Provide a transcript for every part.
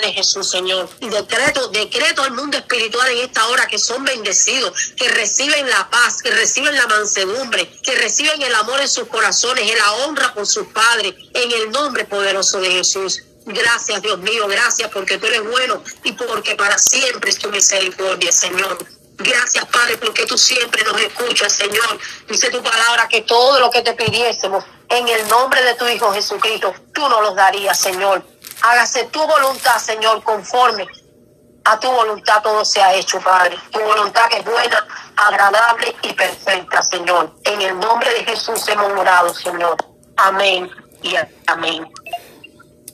de Jesús, Señor. Y decreto, decreto al mundo espiritual en esta hora que son bendecidos, que reciben la paz, que reciben la mansedumbre, que reciben el amor en sus corazones, y la honra por sus padres, en el nombre poderoso de Jesús. Gracias, Dios mío, gracias porque tú eres bueno y porque para siempre es tu misericordia, Señor. Gracias, Padre, porque tú siempre nos escuchas, Señor. Dice tu palabra que todo lo que te pidiésemos en el nombre de tu Hijo Jesucristo, tú nos los darías, Señor. Hágase tu voluntad, Señor, conforme a tu voluntad todo se ha hecho, Padre. Tu voluntad es buena, agradable y perfecta, Señor. En el nombre de Jesús hemos orado, Señor. Amén y amén.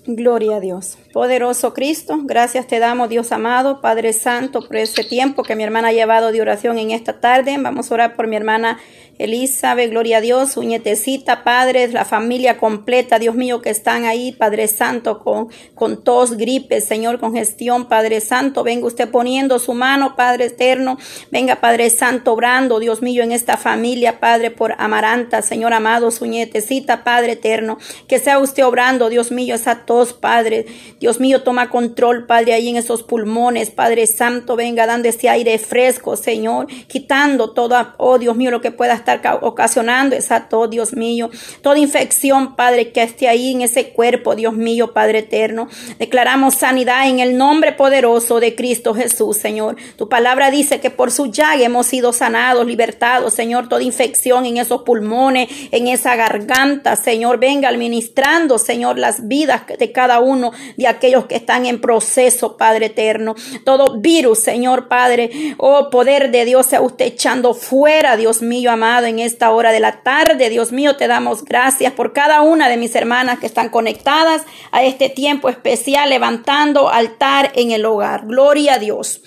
Gloria a Dios. Poderoso Cristo, gracias te damos, Dios amado, Padre Santo, por ese tiempo que mi hermana ha llevado de oración en esta tarde. Vamos a orar por mi hermana Elizabeth, gloria a Dios, su nietecita, padres, la familia completa, Dios mío, que están ahí, Padre Santo, con, con tos, gripe, Señor, congestión, Padre Santo, venga usted poniendo su mano, Padre eterno, venga, Padre Santo, obrando, Dios mío, en esta familia, Padre, por Amaranta, Señor amado, su nietecita, Padre eterno, que sea usted obrando, Dios mío, esa tos, Padre, Dios mío, toma control, Padre, ahí en esos pulmones, Padre Santo, venga dando ese aire fresco, Señor, quitando todo, oh Dios mío, lo que pueda estar ocasionando esa tos, Dios mío, toda infección, Padre, que esté ahí en ese cuerpo, Dios mío, Padre eterno. Declaramos sanidad en el nombre poderoso de Cristo Jesús, Señor. Tu palabra dice que por su llaga hemos sido sanados, libertados, Señor, toda infección en esos pulmones, en esa garganta, Señor, venga administrando, Señor, las vidas de cada uno de aquellos que están en proceso, Padre eterno. Todo virus, Señor Padre, oh poder de Dios, sea usted echando fuera, Dios mío amado, en esta hora de la tarde. Dios mío, te damos gracias por cada una de mis hermanas que están conectadas a este tiempo especial, levantando altar en el hogar. Gloria a Dios.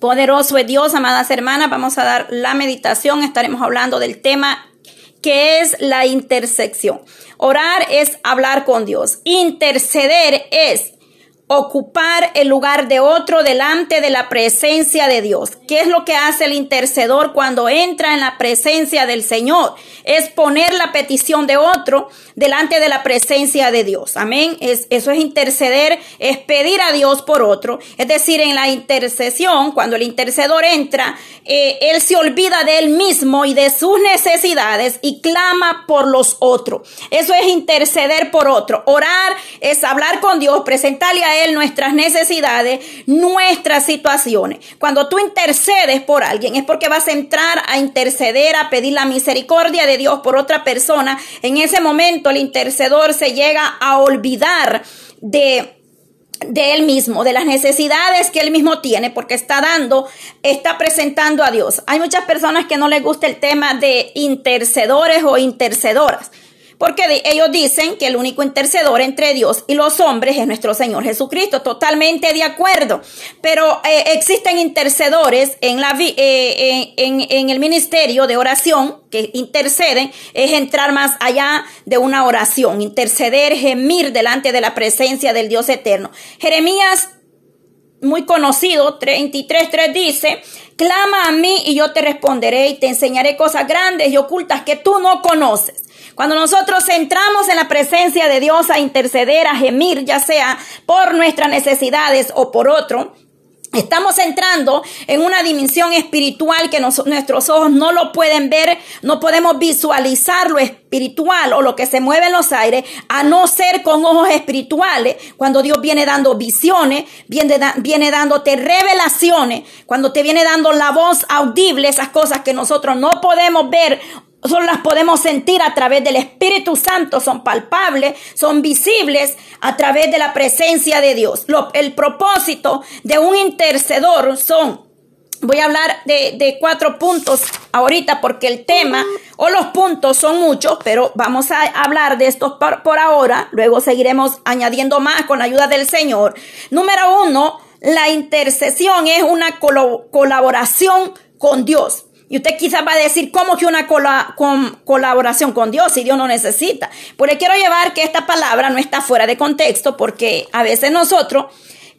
Poderoso es Dios, amadas hermanas. Vamos a dar la meditación. Estaremos hablando del tema que es la intersección. Orar es hablar con Dios. Interceder es ocupar el lugar de otro delante de la presencia de Dios. ¿Qué es lo que hace el intercedor cuando entra en la presencia del Señor? Es poner la petición de otro delante de la presencia de Dios. Amén. Es, eso es interceder, es pedir a Dios por otro. Es decir, en la intercesión, cuando el intercedor entra, eh, él se olvida de él mismo y de sus necesidades y clama por los otros. Eso es interceder por otro. Orar es hablar con Dios, presentarle a él nuestras necesidades, nuestras situaciones. Cuando tú intercedes por alguien es porque vas a entrar a interceder, a pedir la misericordia de Dios por otra persona. En ese momento el intercedor se llega a olvidar de de él mismo, de las necesidades que él mismo tiene, porque está dando, está presentando a Dios. Hay muchas personas que no les gusta el tema de intercedores o intercedoras. Porque ellos dicen que el único intercedor entre Dios y los hombres es nuestro Señor Jesucristo. Totalmente de acuerdo. Pero eh, existen intercedores en, la, eh, en, en el ministerio de oración que interceden. Es entrar más allá de una oración. Interceder, gemir delante de la presencia del Dios eterno. Jeremías muy conocido, 33.3 dice, clama a mí y yo te responderé y te enseñaré cosas grandes y ocultas que tú no conoces. Cuando nosotros entramos en la presencia de Dios a interceder, a gemir, ya sea por nuestras necesidades o por otro, Estamos entrando en una dimensión espiritual que nuestros ojos no lo pueden ver, no podemos visualizar lo espiritual o lo que se mueve en los aires, a no ser con ojos espirituales, cuando Dios viene dando visiones, viene, viene dándote revelaciones, cuando te viene dando la voz audible, esas cosas que nosotros no podemos ver solo las podemos sentir a través del Espíritu Santo, son palpables, son visibles a través de la presencia de Dios. el propósito de un intercedor son, voy a hablar de, cuatro puntos ahorita porque el tema o los puntos son muchos, pero vamos a hablar de estos por, por ahora, luego seguiremos añadiendo más con la ayuda del Señor. Número uno, la intercesión es una colaboración con Dios. Y usted quizás va a decir, ¿cómo que una colaboración con Dios si Dios no necesita? Le quiero llevar que esta palabra no está fuera de contexto porque a veces nosotros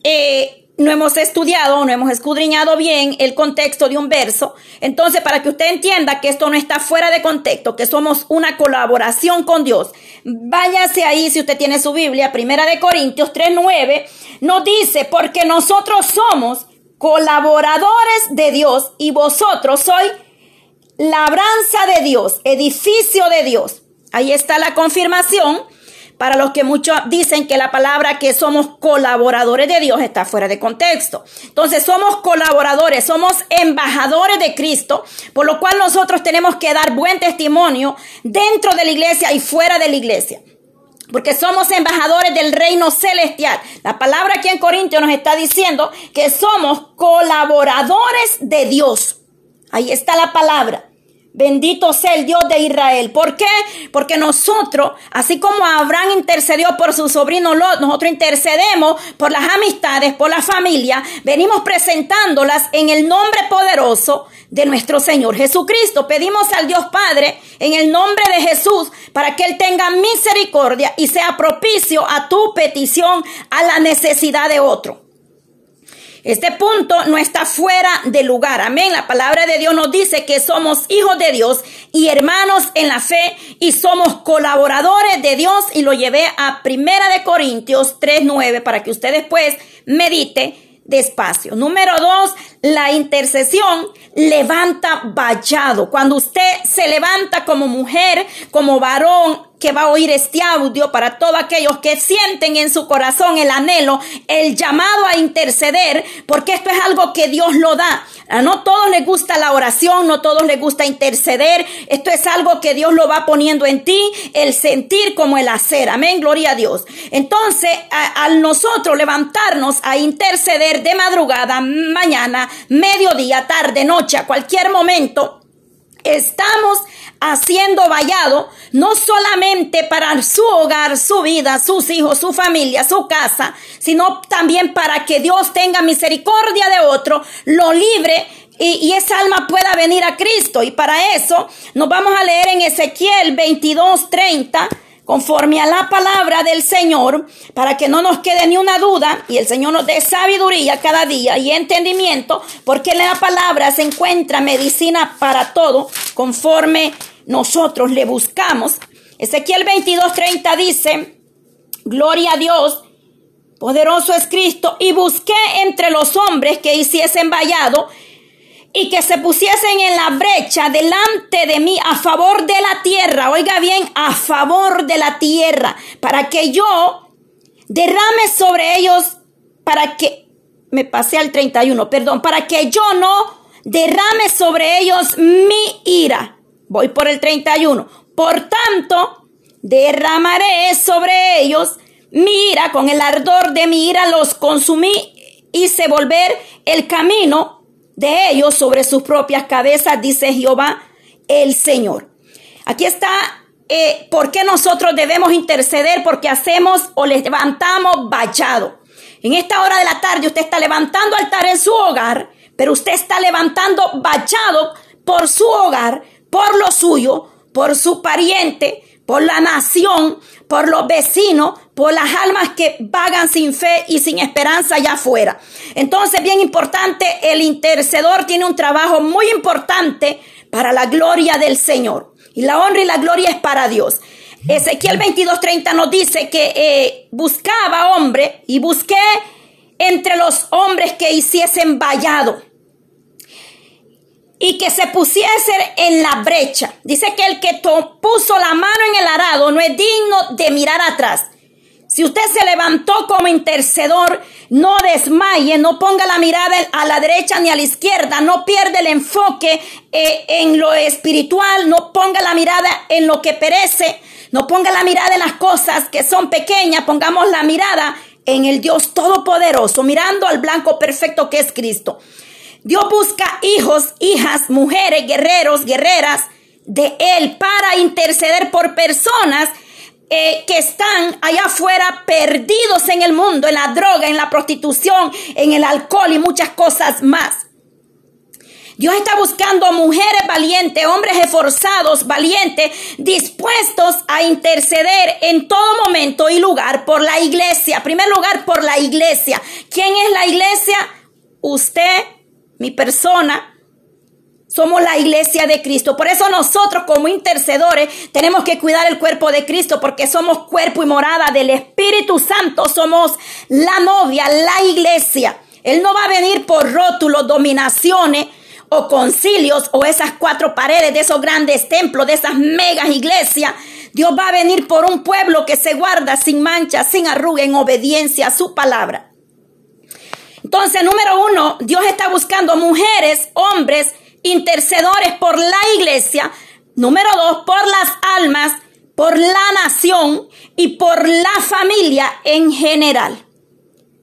eh, no hemos estudiado, no hemos escudriñado bien el contexto de un verso. Entonces, para que usted entienda que esto no está fuera de contexto, que somos una colaboración con Dios, váyase ahí si usted tiene su Biblia, Primera de Corintios 3:9, nos dice, porque nosotros somos colaboradores de Dios y vosotros sois labranza de Dios, edificio de Dios. Ahí está la confirmación para los que muchos dicen que la palabra que somos colaboradores de Dios está fuera de contexto. Entonces somos colaboradores, somos embajadores de Cristo, por lo cual nosotros tenemos que dar buen testimonio dentro de la iglesia y fuera de la iglesia. Porque somos embajadores del reino celestial. La palabra aquí en Corintios nos está diciendo que somos colaboradores de Dios. Ahí está la palabra. Bendito sea el Dios de Israel. ¿Por qué? Porque nosotros, así como Abraham intercedió por su sobrino Lot, nosotros intercedemos por las amistades, por la familia, venimos presentándolas en el nombre poderoso de nuestro Señor Jesucristo. Pedimos al Dios Padre en el nombre de Jesús para que Él tenga misericordia y sea propicio a tu petición, a la necesidad de otro. Este punto no está fuera de lugar. Amén. La palabra de Dios nos dice que somos hijos de Dios y hermanos en la fe y somos colaboradores de Dios y lo llevé a Primera de Corintios 3:9 para que usted después medite despacio. Número dos, la intercesión levanta vallado. Cuando usted se levanta como mujer, como varón, que va a oír este audio para todos aquellos que sienten en su corazón el anhelo, el llamado a interceder, porque esto es algo que Dios lo da. A no todos les gusta la oración, no todos les gusta interceder. Esto es algo que Dios lo va poniendo en ti, el sentir como el hacer. Amén, gloria a Dios. Entonces, al nosotros levantarnos a interceder de madrugada, mañana, mediodía, tarde, noche, a cualquier momento, estamos haciendo vallado no solamente para su hogar, su vida, sus hijos, su familia, su casa, sino también para que Dios tenga misericordia de otro, lo libre y, y, esa alma pueda venir a Cristo. Y para eso nos vamos a leer en Ezequiel 22, 30 conforme a la palabra del Señor, para que no nos quede ni una duda y el Señor nos dé sabiduría cada día y entendimiento, porque en la palabra se encuentra medicina para todo, conforme nosotros le buscamos. Ezequiel 22:30 dice, Gloria a Dios, poderoso es Cristo, y busqué entre los hombres que hiciesen vallado y que se pusiesen en la brecha delante de mí a favor de la tierra, oiga bien, a favor de la tierra, para que yo derrame sobre ellos, para que, me pasé al 31, perdón, para que yo no derrame sobre ellos mi ira. Voy por el 31. Por tanto, derramaré sobre ellos mi ira, con el ardor de mi ira los consumí, hice volver el camino de ellos sobre sus propias cabezas, dice Jehová el Señor. Aquí está eh, por qué nosotros debemos interceder, porque hacemos o levantamos vallado. En esta hora de la tarde usted está levantando altar en su hogar, pero usted está levantando vallado por su hogar, por lo suyo, por su pariente, por la nación, por los vecinos, por las almas que vagan sin fe y sin esperanza allá afuera. Entonces, bien importante, el intercedor tiene un trabajo muy importante para la gloria del Señor. Y la honra y la gloria es para Dios. Ezequiel 22:30 nos dice que eh, buscaba hombre y busqué entre los hombres que hiciesen vallado y que se pusiese en la brecha. Dice que el que puso la mano en el arado no es digno de mirar atrás. Si usted se levantó como intercedor, no desmaye, no ponga la mirada a la derecha ni a la izquierda, no pierda el enfoque eh, en lo espiritual, no ponga la mirada en lo que perece, no ponga la mirada en las cosas que son pequeñas, pongamos la mirada en el Dios Todopoderoso, mirando al blanco perfecto que es Cristo. Dios busca hijos, hijas, mujeres, guerreros, guerreras de Él para interceder por personas eh, que están allá afuera perdidos en el mundo, en la droga, en la prostitución, en el alcohol y muchas cosas más. Dios está buscando mujeres valientes, hombres esforzados, valientes, dispuestos a interceder en todo momento y lugar por la iglesia. En primer lugar, por la iglesia. ¿Quién es la iglesia? Usted, mi persona, somos la iglesia de Cristo. Por eso nosotros como intercedores tenemos que cuidar el cuerpo de Cristo porque somos cuerpo y morada del Espíritu Santo. Somos la novia, la iglesia. Él no va a venir por rótulos, dominaciones o concilios o esas cuatro paredes de esos grandes templos, de esas megas iglesias. Dios va a venir por un pueblo que se guarda sin mancha, sin arruga, en obediencia a su palabra. Entonces, número uno, Dios está buscando mujeres, hombres, intercedores por la iglesia. Número dos, por las almas, por la nación y por la familia en general.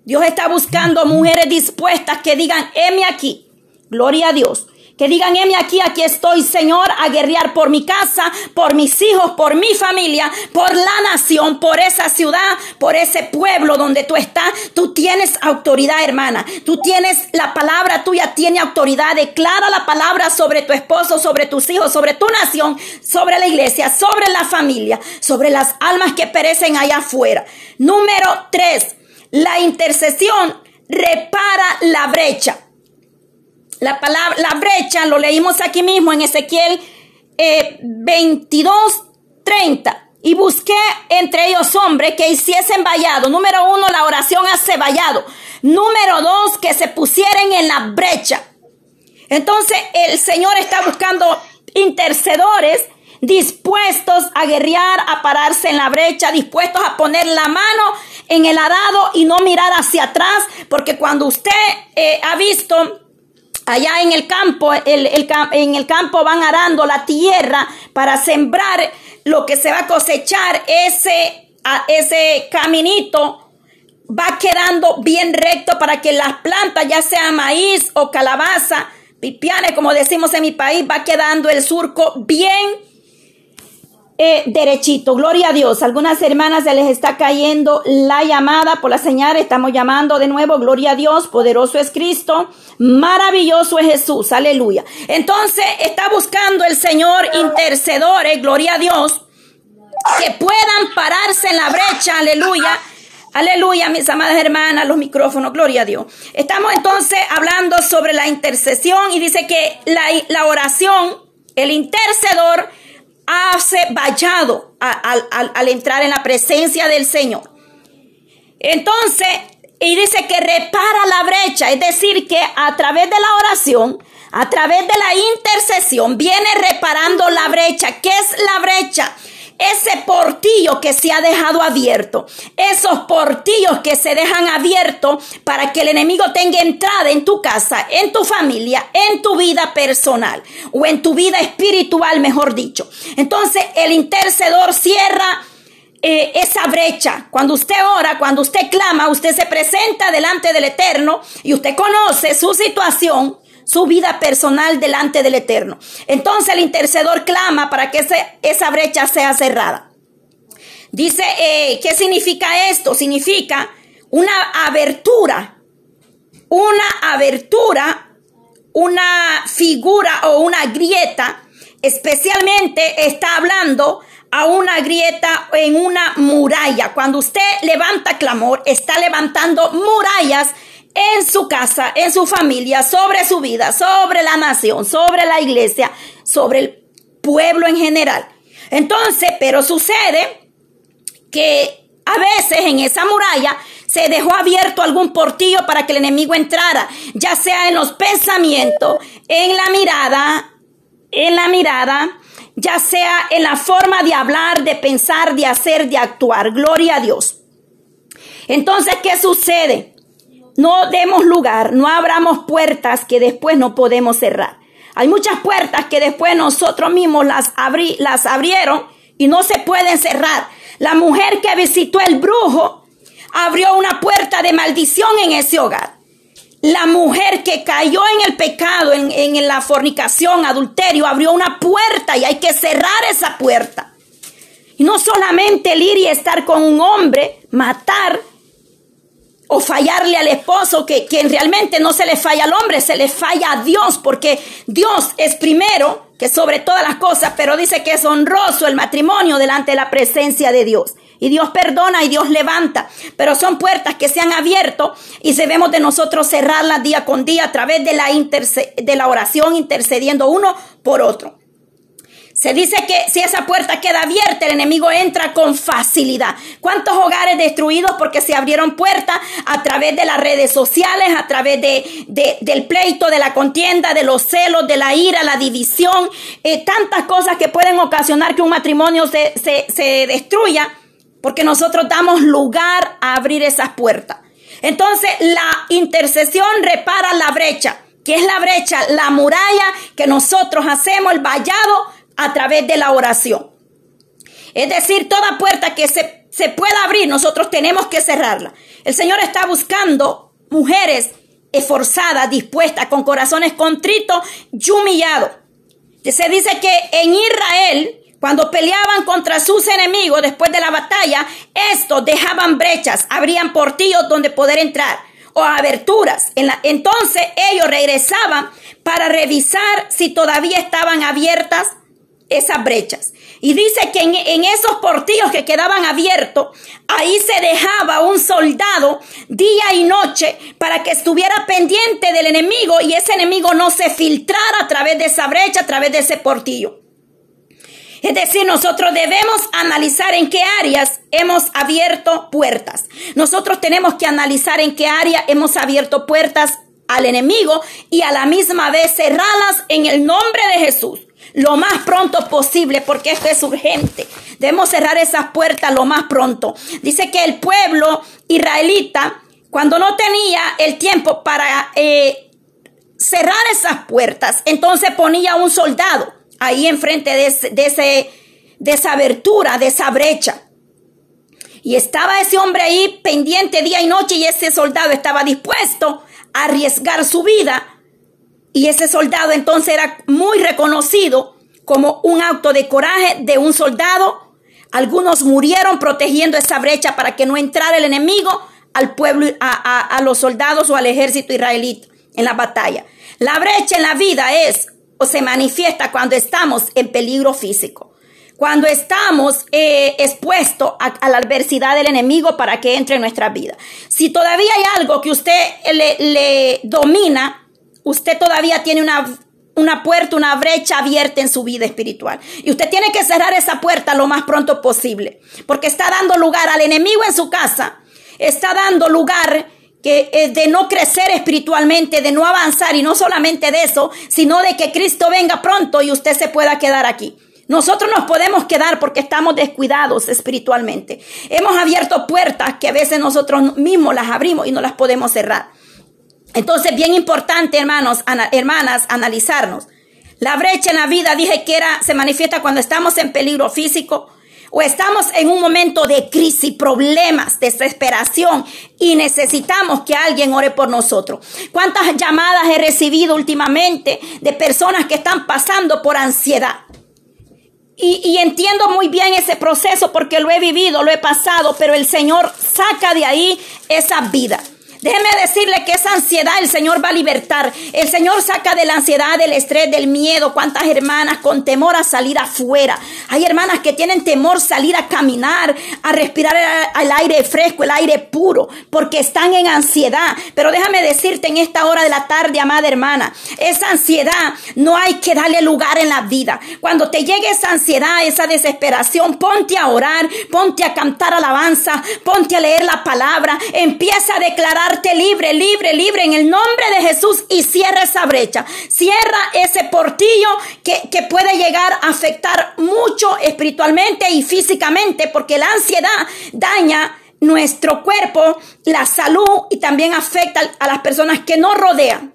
Dios está buscando mujeres dispuestas que digan, heme aquí. Gloria a Dios. Que digan, heme aquí, aquí estoy, Señor, a guerrear por mi casa, por mis hijos, por mi familia, por la nación, por esa ciudad, por ese pueblo donde tú estás. Tú tienes autoridad, hermana. Tú tienes la palabra tuya, tiene autoridad. Declara la palabra sobre tu esposo, sobre tus hijos, sobre tu nación, sobre la iglesia, sobre la familia, sobre las almas que perecen allá afuera. Número tres, la intercesión repara la brecha. La palabra, la brecha, lo leímos aquí mismo en Ezequiel eh, 22, 30. Y busqué entre ellos hombres que hiciesen vallado. Número uno, la oración hace vallado. Número dos, que se pusieran en la brecha. Entonces el Señor está buscando intercedores dispuestos a guerrear, a pararse en la brecha, dispuestos a poner la mano en el arado y no mirar hacia atrás, porque cuando usted eh, ha visto allá en el campo, en el campo van arando la tierra para sembrar lo que se va a cosechar, ese, ese caminito va quedando bien recto para que las plantas, ya sea maíz o calabaza, pipiane, como decimos en mi país, va quedando el surco bien eh, derechito. Gloria a Dios. Algunas hermanas se les está cayendo la llamada por la señal. Estamos llamando de nuevo. Gloria a Dios. Poderoso es Cristo. Maravilloso es Jesús. Aleluya. Entonces está buscando el Señor intercedores. Gloria a Dios. Que puedan pararse en la brecha. Aleluya. Aleluya, mis amadas hermanas, los micrófonos, gloria a Dios. Estamos entonces hablando sobre la intercesión y dice que la, la oración, el intercedor, hace vallado al entrar en la presencia del Señor. Entonces, y dice que repara la brecha, es decir, que a través de la oración, a través de la intercesión, viene reparando la brecha. ¿Qué es la brecha? Ese portillo que se ha dejado abierto, esos portillos que se dejan abiertos para que el enemigo tenga entrada en tu casa, en tu familia, en tu vida personal o en tu vida espiritual, mejor dicho. Entonces el intercedor cierra eh, esa brecha. Cuando usted ora, cuando usted clama, usted se presenta delante del Eterno y usted conoce su situación su vida personal delante del Eterno. Entonces el intercedor clama para que esa brecha sea cerrada. Dice, eh, ¿qué significa esto? Significa una abertura, una abertura, una figura o una grieta, especialmente está hablando a una grieta en una muralla. Cuando usted levanta clamor, está levantando murallas en su casa, en su familia, sobre su vida, sobre la nación, sobre la iglesia, sobre el pueblo en general. Entonces, pero sucede que a veces en esa muralla se dejó abierto algún portillo para que el enemigo entrara, ya sea en los pensamientos, en la mirada, en la mirada, ya sea en la forma de hablar, de pensar, de hacer, de actuar. Gloria a Dios. Entonces, ¿qué sucede? No demos lugar, no abramos puertas que después no podemos cerrar. Hay muchas puertas que después nosotros mismos las, las abrieron y no se pueden cerrar. La mujer que visitó el brujo abrió una puerta de maldición en ese hogar. La mujer que cayó en el pecado, en, en la fornicación, adulterio, abrió una puerta y hay que cerrar esa puerta. Y no solamente el ir y estar con un hombre, matar, o fallarle al esposo, que quien realmente no se le falla al hombre, se le falla a Dios, porque Dios es primero que sobre todas las cosas, pero dice que es honroso el matrimonio delante de la presencia de Dios. Y Dios perdona y Dios levanta. Pero son puertas que se han abierto y debemos de nosotros cerrarlas día con día a través de la, de la oración intercediendo uno por otro. Se dice que si esa puerta queda abierta, el enemigo entra con facilidad. ¿Cuántos hogares destruidos porque se abrieron puertas a través de las redes sociales, a través de, del pleito, de la contienda, de los celos, de la ira, la división, eh, tantas cosas que pueden ocasionar que un matrimonio se, se, destruya porque nosotros damos lugar a abrir esas puertas. Entonces la intercesión repara la brecha. que es la brecha? La muralla que nosotros hacemos, el vallado a través de la oración. Es decir, toda puerta que se, se pueda abrir, nosotros tenemos que cerrarla. El Señor está buscando mujeres esforzadas, dispuestas, con corazones contritos y humillados. Se dice que en Israel, cuando peleaban contra sus enemigos después de la batalla, estos dejaban brechas, abrían portillos donde poder entrar o aberturas. Entonces ellos regresaban para revisar si todavía estaban abiertas esas brechas. Y dice que en, esos portillos que quedaban abiertos, ahí se dejaba un soldado día y noche para que estuviera pendiente del enemigo y ese enemigo no se filtrara a través de esa brecha, a través de ese portillo. Es decir, nosotros debemos analizar en qué áreas hemos abierto puertas. Nosotros tenemos que analizar en qué área hemos abierto puertas al enemigo y a la misma vez cerrarlas en el nombre de Jesús lo más pronto posible porque esto es urgente. Debemos cerrar esas puertas lo más pronto. Dice que el pueblo israelita, cuando no tenía el tiempo para eh, cerrar esas puertas, entonces ponía un soldado ahí enfrente de, ese, de esa abertura, de esa brecha. Y estaba ese hombre ahí pendiente día y noche y ese soldado estaba dispuesto a arriesgar su vida y ese soldado entonces era muy reconocido como un acto de coraje de un soldado. Algunos murieron protegiendo esa brecha para que no entrara el enemigo al pueblo, a, los soldados o al ejército israelita en la batalla. La brecha en la vida es o se manifiesta cuando estamos en peligro físico, cuando estamos eh, expuestos a, la adversidad del enemigo para que entre en nuestra vida. Si todavía hay algo que usted le domina, usted todavía tiene una, una puerta, una brecha abierta en su vida espiritual. Y usted tiene que cerrar esa puerta lo más pronto posible, porque está dando lugar al enemigo en su casa, está dando lugar que eh, de no crecer espiritualmente, de no avanzar y no solamente de eso, sino de que Cristo venga pronto y usted se pueda quedar aquí. Nosotros nos podemos quedar porque estamos descuidados espiritualmente. Hemos abierto puertas que a veces nosotros mismos las abrimos y no las podemos cerrar. Entonces, bien importante, hermanos, hermanas, analizarnos. La brecha en la vida, dije que era, se manifiesta cuando estamos en peligro físico o estamos en un momento de crisis, problemas, desesperación y necesitamos que alguien ore por nosotros. ¿Cuántas llamadas he recibido últimamente de personas que están pasando por ansiedad? Y, entiendo muy bien ese proceso porque lo he vivido, lo he pasado, pero el Señor saca de ahí esa vida. Déjeme decirle que esa ansiedad el Señor va a libertar. El Señor saca de la ansiedad, del estrés, del miedo. Cuántas hermanas con temor a salir afuera. Hay hermanas que tienen temor salir a caminar, a respirar el aire fresco, el aire puro, porque están en ansiedad. Pero déjame decirte en esta hora de la tarde, amada hermana, esa ansiedad no hay que darle lugar en la vida. Cuando te llegue esa ansiedad, esa desesperación, ponte a orar, ponte a cantar alabanza, ponte a leer la palabra, empieza a declarar libre, libre, libre en el nombre de Jesús y cierra esa brecha. Cierra ese portillo que, que puede llegar a afectar mucho espiritualmente y físicamente porque la ansiedad daña nuestro cuerpo, la salud y también afecta a las personas que nos rodean.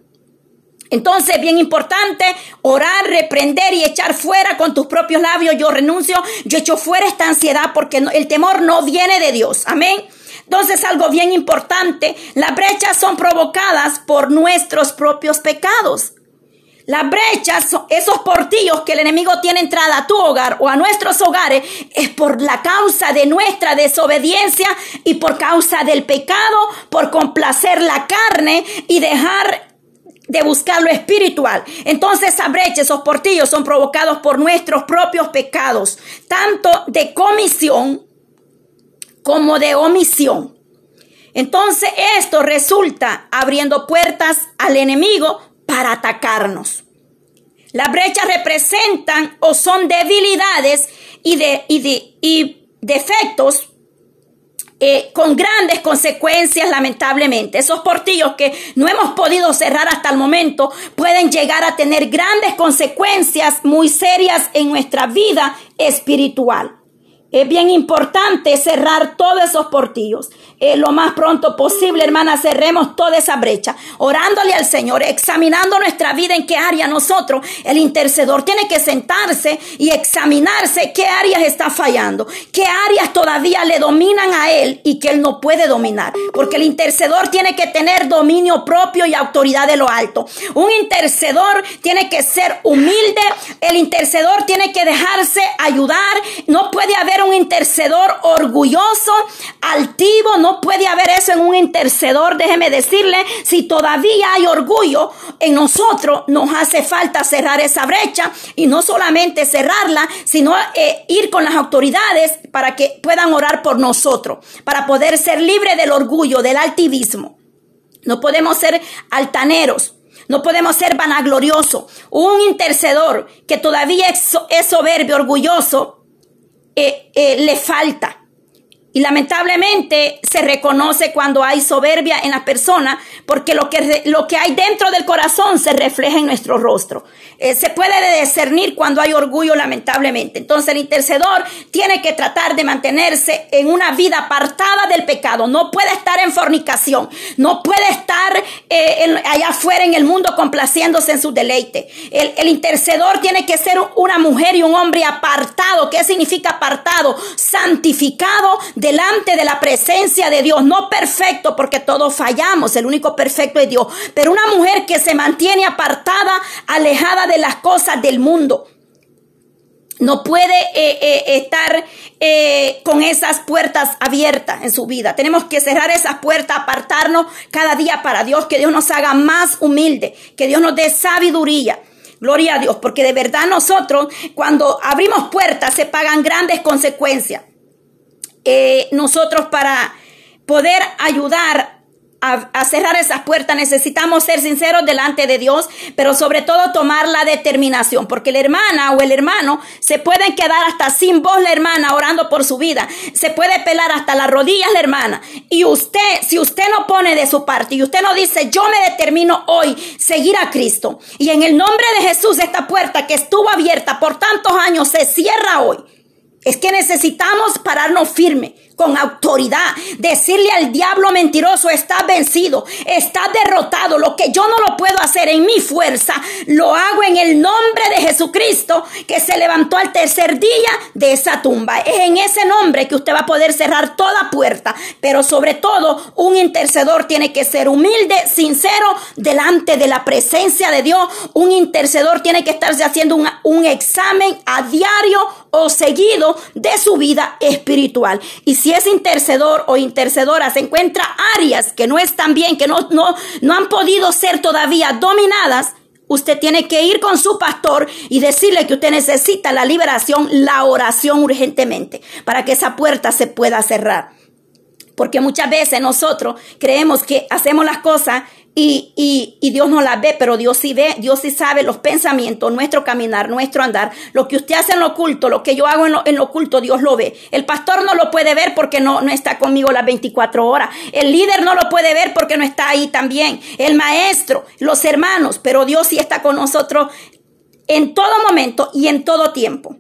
Entonces, bien importante, orar, reprender y echar fuera con tus propios labios. Yo renuncio, yo echo fuera esta ansiedad porque el temor no viene de Dios. Amén. Entonces, algo bien importante, las brechas son provocadas por nuestros propios pecados. Las brechas, esos portillos que el enemigo tiene entrada a tu hogar o a nuestros hogares, es por la causa de nuestra desobediencia y por causa del pecado, por complacer la carne y dejar de buscar lo espiritual. Entonces esa brecha, esos portillos son provocados por nuestros propios pecados, tanto de comisión como de omisión. Entonces esto resulta abriendo puertas al enemigo para atacarnos. Las brechas representan o son debilidades y, de, y, defectos eh, con grandes consecuencias, lamentablemente. Esos portillos que no hemos podido cerrar hasta el momento pueden llegar a tener grandes consecuencias muy serias en nuestra vida espiritual. Es bien importante cerrar todos esos portillos. Lo más pronto posible, hermana, cerremos toda esa brecha, orándole al Señor, examinando nuestra vida en qué área nosotros, el intercedor tiene que sentarse y examinarse qué áreas está fallando, qué áreas todavía le dominan a él y que él no puede dominar, porque el intercedor tiene que tener dominio propio y autoridad de lo alto. Un intercedor tiene que ser humilde, el intercedor tiene que dejarse ayudar, no puede haber un intercedor orgulloso, altivo, no puede haber eso en un intercedor, déjeme decirle, si todavía hay orgullo en nosotros, nos hace falta cerrar esa brecha y no solamente cerrarla, sino eh, ir con las autoridades para que puedan orar por nosotros, para poder ser libre del orgullo, del altivismo. No podemos ser altaneros. No podemos ser vanagloriosos. Un intercedor que todavía es soberbio, orgulloso, eh, eh, le falta. Y lamentablemente se reconoce cuando hay soberbia en la persona, porque lo que, lo que hay dentro del corazón se refleja en nuestro rostro. Eh, se puede discernir cuando hay orgullo, lamentablemente. Entonces el intercedor tiene que tratar de mantenerse en una vida apartada del pecado. No puede estar en fornicación, no puede estar eh, allá afuera en el mundo complaciéndose en su deleite. El, el intercedor tiene que ser una mujer y un hombre apartado. ¿Qué significa apartado? Santificado delante de la presencia de Dios, no perfecto porque todos fallamos, el único perfecto es Dios, pero una mujer que se mantiene apartada, alejada de las cosas del mundo. No puede eh, eh, estar eh, con esas puertas abiertas en su vida. Tenemos que cerrar esas puertas, apartarnos cada día para Dios, que Dios nos haga más humilde, que Dios nos dé sabiduría. Gloria a Dios, porque de verdad nosotros cuando abrimos puertas se pagan grandes consecuencias. Eh, nosotros para poder ayudar a, cerrar esas puertas necesitamos ser sinceros delante de Dios, pero sobre todo tomar la determinación, porque la hermana o el hermano se pueden quedar hasta sin voz la hermana orando por su vida, se puede pelar hasta las rodillas la hermana, y usted, si usted no pone de su parte y usted no dice, yo me determino hoy seguir a Cristo, y en el nombre de Jesús esta puerta que estuvo abierta por tantos años se cierra hoy, es que necesitamos pararnos firme con autoridad, decirle al diablo mentiroso, está vencido, está derrotado, lo que yo no lo puedo hacer en mi fuerza, lo hago en el nombre de Jesucristo que se levantó al tercer día de esa tumba. Es en ese nombre que usted va a poder cerrar toda puerta, pero sobre todo un intercedor tiene que ser humilde, sincero, delante de la presencia de Dios. Un intercedor tiene que estarse haciendo un, un examen a diario o seguido de su vida espiritual. Y es intercedor o intercedora se encuentra áreas que no están bien, que no, no, no han podido ser todavía dominadas, Usted tiene que ir con su pastor y decirle que usted necesita la liberación, la oración urgentemente, para que esa puerta se pueda cerrar. Porque muchas veces nosotros creemos que hacemos las cosas y, y, y, Dios no las ve, pero Dios sí ve, Dios sí sabe los pensamientos, nuestro caminar, nuestro andar. Lo que usted hace en lo oculto, lo que yo hago en lo, en lo oculto, Dios lo ve. El pastor no lo puede ver porque no, no está conmigo las 24 horas. El líder no lo puede ver porque no está ahí también. El maestro, los hermanos, pero Dios sí está con nosotros en todo momento y en todo tiempo.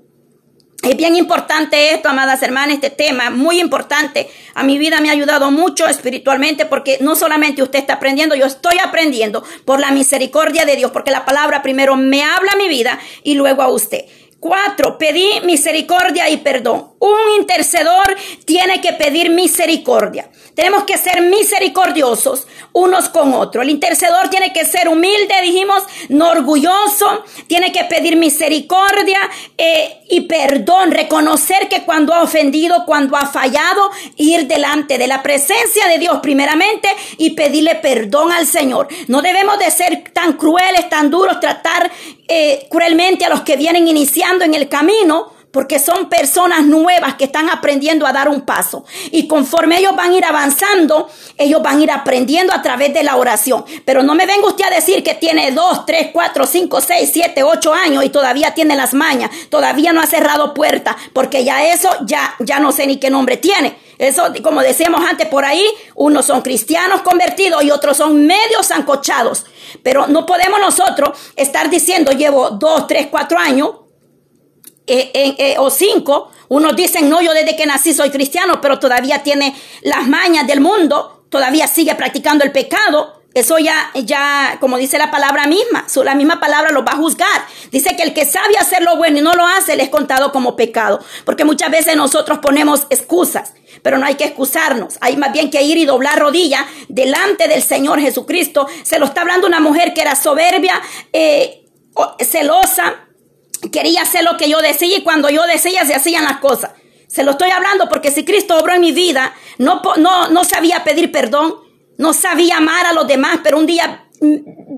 Es bien importante esto, amadas hermanas, este tema, muy importante. A mi vida me ha ayudado mucho espiritualmente porque no solamente usted está aprendiendo, yo estoy aprendiendo por la misericordia de Dios, porque la palabra primero me habla a mi vida y luego a usted. Cuatro, pedí misericordia y perdón. Un intercedor tiene que pedir misericordia. Tenemos que ser misericordiosos unos con otros. El intercedor tiene que ser humilde, dijimos, no orgulloso, tiene que pedir misericordia eh, y perdón, reconocer que cuando ha ofendido, cuando ha fallado, ir delante de la presencia de Dios primeramente y pedirle perdón al Señor. No debemos de ser tan crueles, tan duros, tratar eh, cruelmente a los que vienen iniciando en el camino porque son personas nuevas que están aprendiendo a dar un paso. Y conforme ellos van a ir avanzando, ellos van a ir aprendiendo a través de la oración. Pero no me venga usted a decir que tiene dos, tres, cuatro, cinco, seis, siete, ocho años y todavía tiene las mañas, todavía no ha cerrado puerta, porque ya eso, ya, ya no sé ni qué nombre tiene. Eso, como decíamos antes por ahí, unos son cristianos convertidos y otros son medios zancochados. Pero no podemos nosotros estar diciendo, llevo dos, tres, cuatro años eh, eh, o cinco, unos dicen, no, yo desde que nací soy cristiano, pero todavía tiene las mañas del mundo, todavía sigue practicando el pecado. Eso ya, ya, como dice la palabra misma, la misma palabra lo va a juzgar. Dice que el que sabe hacer lo bueno y no lo hace, le es contado como pecado. Porque muchas veces nosotros ponemos excusas, pero no hay que excusarnos. Hay más bien que ir y doblar rodilla delante del Señor Jesucristo. Se lo está hablando una mujer que era soberbia, eh, celosa, quería hacer lo que yo decía y cuando yo decía se hacían las cosas. Se lo estoy hablando porque si Cristo obró en mi vida, no, no, no sabía pedir perdón, no sabía amar a los demás, pero un día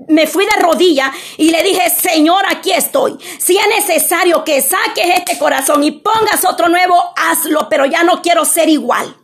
me fui de rodilla y le dije, Señor, aquí estoy. Si es necesario que saques este corazón y pongas otro nuevo, hazlo, pero ya no quiero ser igual.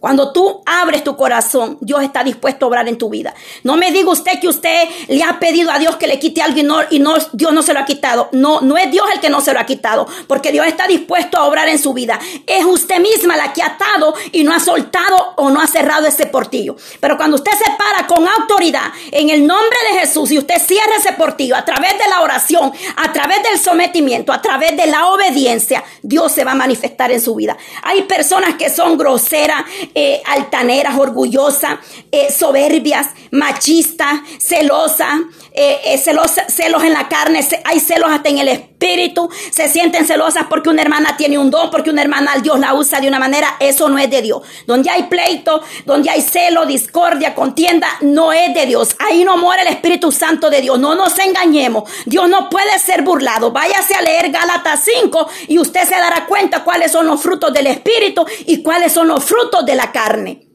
Cuando tú abres tu corazón, Dios está dispuesto a obrar en tu vida. No me diga usted que usted le ha pedido a Dios que le quite algo y, no, y no, Dios no se lo ha quitado. No, no es Dios el que no se lo ha quitado, porque Dios está dispuesto a obrar en su vida. Es usted misma la que ha atado y no ha soltado o no ha cerrado ese portillo. Pero cuando usted se para con autoridad en el nombre de Jesús y usted cierra ese portillo a través de la oración, a través del sometimiento, a través de la obediencia, Dios se va a manifestar en su vida. Hay personas que son groseras, eh, altaneras, orgullosas, eh, soberbias, machistas, celosas, eh, celos en la carne, hay celos hasta en el espíritu, se sienten celosas porque una hermana tiene un don, porque una hermana Dios la usa de una manera, eso no es de Dios. Donde hay pleito, donde hay celo, discordia, contienda, no es de Dios. Ahí no muere el Espíritu Santo de Dios. No nos engañemos. Dios no puede ser burlado. Váyase a leer Gálatas 5 y usted se dará cuenta cuáles son los frutos del Espíritu y cuáles son los frutos de la carne.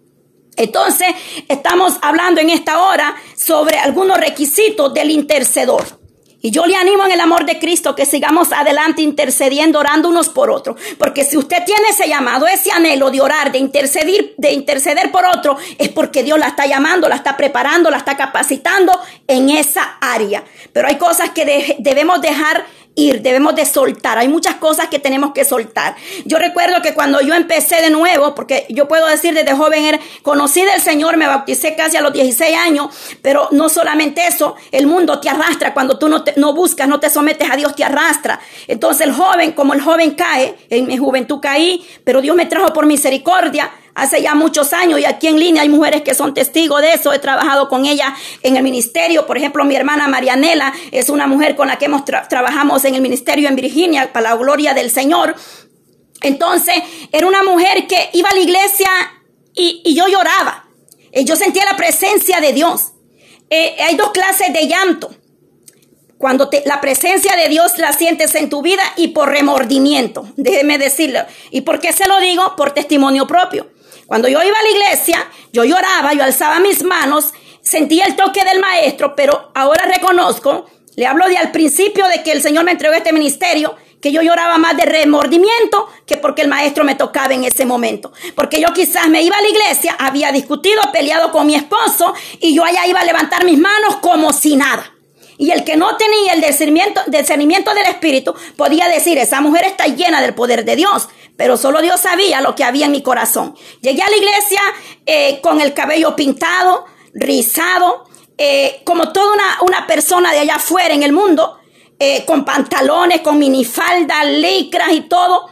Entonces, estamos hablando en esta hora sobre algunos requisitos del intercedor. Y yo le animo en el amor de Cristo que sigamos adelante intercediendo, orando unos por otros. Porque si usted tiene ese llamado, ese anhelo de orar, de intercedir, de interceder por otro, es porque Dios la está llamando, la está preparando, la está capacitando en esa área. Pero hay cosas que debemos dejar ir, debemos de soltar. Hay muchas cosas que tenemos que soltar. Yo recuerdo que cuando yo empecé de nuevo, porque yo puedo decir desde joven, era, conocí del Señor, me bauticé casi a los 16 años, pero no solamente eso, el mundo te arrastra. Cuando tú no, no buscas, no te sometes a Dios, te arrastra. Entonces el joven, como el joven cae, en mi juventud caí, pero Dios me trajo por misericordia hace ya muchos años y aquí en línea hay mujeres que son testigos de eso. He trabajado con ella en el ministerio. Por ejemplo, mi hermana Marianela es una mujer con la que hemos trabajamos en el ministerio en Virginia para la gloria del Señor. Entonces, era una mujer que iba a la iglesia y, yo lloraba. Y yo sentía la presencia de Dios. Eh, hay dos clases de llanto. Cuando la presencia de Dios la sientes en tu vida y por remordimiento. Déjeme decirlo. ¿Y por qué se lo digo? Por testimonio propio. Cuando yo iba a la iglesia, yo lloraba, yo alzaba mis manos, sentía el toque del maestro, pero ahora reconozco, le hablo de al principio de que el Señor me entregó este ministerio, que yo lloraba más de remordimiento que porque el maestro me tocaba en ese momento. Porque yo quizás me iba a la iglesia, había discutido, peleado con mi esposo y yo allá iba a levantar mis manos como si nada. Y el que no tenía el discernimiento, discernimiento del Espíritu podía decir, esa mujer está llena del poder de Dios, pero solo Dios sabía lo que había en mi corazón. Llegué a la iglesia eh, con el cabello pintado, rizado, eh, como toda una, una, persona de allá afuera en el mundo, eh, con pantalones, con minifaldas, licras y todo.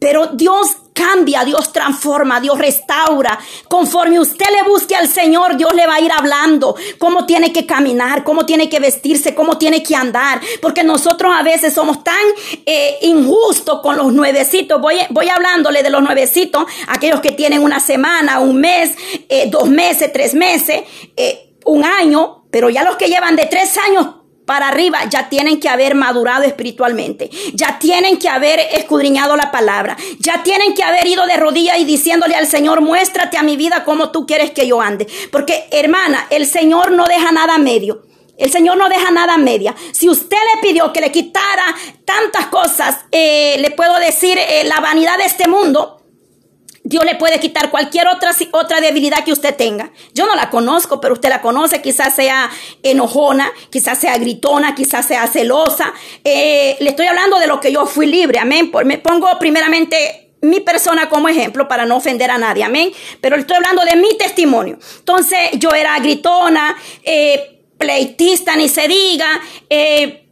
Pero Dios cambia, Dios transforma, Dios restaura. Conforme usted le busque al Señor, Dios le va a ir hablando cómo tiene que caminar, cómo tiene que vestirse, cómo tiene que andar. Porque nosotros a veces somos tan eh, injustos con los nuevecitos. Voy, voy hablándole de los nuevecitos, aquellos que tienen una semana, un mes, eh, dos meses, tres meses, eh, un año. Pero ya los que llevan de tres años para arriba ya tienen que haber madurado espiritualmente, ya tienen que haber escudriñado la palabra, ya tienen que haber ido de rodillas y diciéndole al Señor, muéstrate a mi vida como tú quieres que yo ande. Porque hermana, el Señor no deja nada medio. El Señor no deja nada media. Si usted le pidió que le quitara tantas cosas, eh, le puedo decir eh, la vanidad de este mundo, Dios le puede quitar cualquier otra, otra debilidad que usted tenga. Yo no la conozco, pero usted la conoce. Quizás sea enojona, quizás sea gritona, quizás sea celosa. Eh, le estoy hablando de lo que yo fui libre. Amén. Me pongo primeramente mi persona como ejemplo para no ofender a nadie. Amén. Pero le estoy hablando de mi testimonio. Entonces yo era gritona, eh, pleitista, ni se diga. Eh,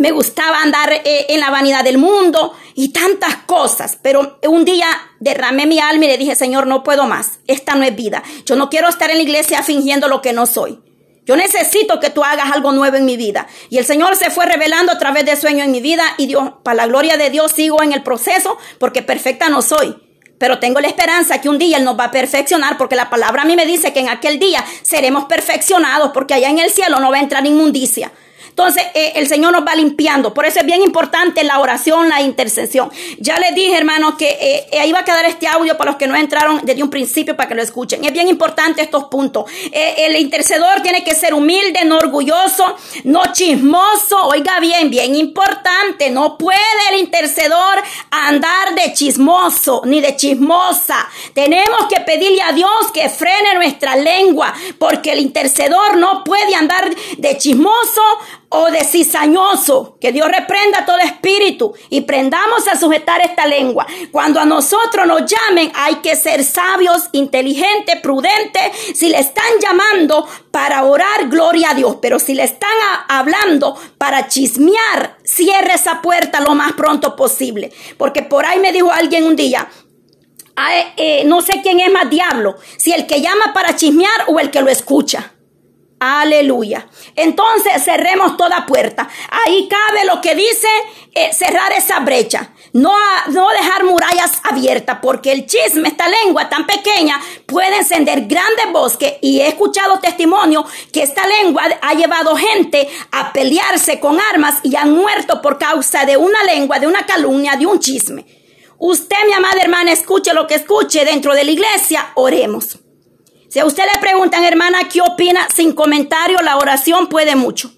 me gustaba andar eh, en la vanidad del mundo y tantas cosas, pero un día derramé mi alma y le dije, Señor, no puedo más, esta no es vida, yo no quiero estar en la iglesia fingiendo lo que no soy. Yo necesito que tú hagas algo nuevo en mi vida. Y el Señor se fue revelando a través de sueño en mi vida y Dios, para la gloria de Dios, sigo en el proceso porque perfecta no soy. Pero tengo la esperanza que un día Él nos va a perfeccionar porque la palabra a mí me dice que en aquel día seremos perfeccionados porque allá en el cielo no va a entrar inmundicia. Entonces, eh, el Señor nos va limpiando. Por eso es bien importante la oración, la intercesión. Ya les dije, hermano, que eh, eh, ahí va a quedar este audio para los que no entraron desde un principio para que lo escuchen. Es bien importante estos puntos. el intercedor tiene que ser humilde, no orgulloso, no chismoso. Oiga bien, bien importante. No puede el intercedor andar de chismoso ni de chismosa. Tenemos que pedirle a Dios que frene nuestra lengua, porque el intercedor no puede andar de chismoso o de cizañoso. Que Dios reprenda todo espíritu y prendamos a sujetar esta lengua. Cuando a nosotros nos llamen, hay que ser sabios, inteligentes, prudentes. Si le están llamando para orar, gloria a Dios. Pero si le están hablando para chismear, cierre esa puerta lo más pronto posible. Porque por ahí me dijo alguien un día, eh, no sé quién es más diablo, si el que llama para chismear o el que lo escucha. Aleluya. Entonces cerremos toda puerta. Ahí cabe lo que dice eh, cerrar esa brecha. No, no dejar murallas abiertas porque el chisme, esta lengua tan pequeña, puede encender grandes bosques. Y he escuchado testimonio que esta lengua ha llevado gente a pelearse con armas y han muerto por causa de una lengua, de una calumnia, de un chisme. Usted, mi amada hermana, escuche lo que escuche dentro de la iglesia, oremos. Si a usted le preguntan, hermana, ¿qué opina? Sin comentario, la oración puede mucho.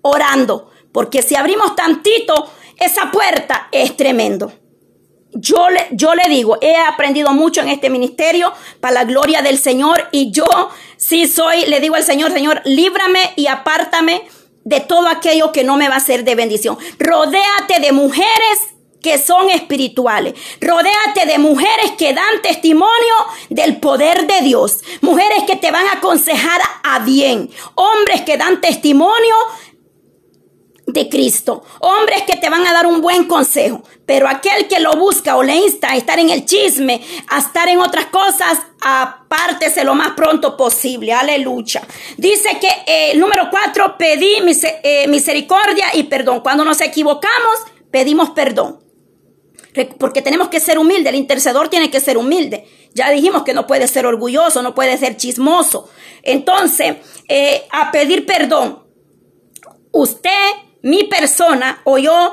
Orando. Porque si abrimos tantito, esa puerta es tremendo. Yo le, yo le digo, he aprendido mucho en este ministerio para la gloria del Señor y yo sí soy, le digo al Señor, Señor, líbrame y apártame de todo aquello que no me va a ser de bendición. Rodéate de mujeres que son espirituales. Rodéate de mujeres que dan testimonio del poder de Dios. Mujeres que te van a aconsejar a bien. Hombres que dan testimonio de Cristo. Hombres que te van a dar un buen consejo. Pero aquel que lo busca o le insta a estar en el chisme, a estar en otras cosas, apártese lo más pronto posible. Aleluya. Dice que eh, número cuatro, pedí eh, misericordia y perdón. Cuando nos equivocamos, pedimos perdón porque tenemos que ser humildes, el intercedor tiene que ser humilde. Ya dijimos que no puede ser orgulloso, no puede ser chismoso. Entonces, eh, a pedir perdón, usted, mi persona o yo,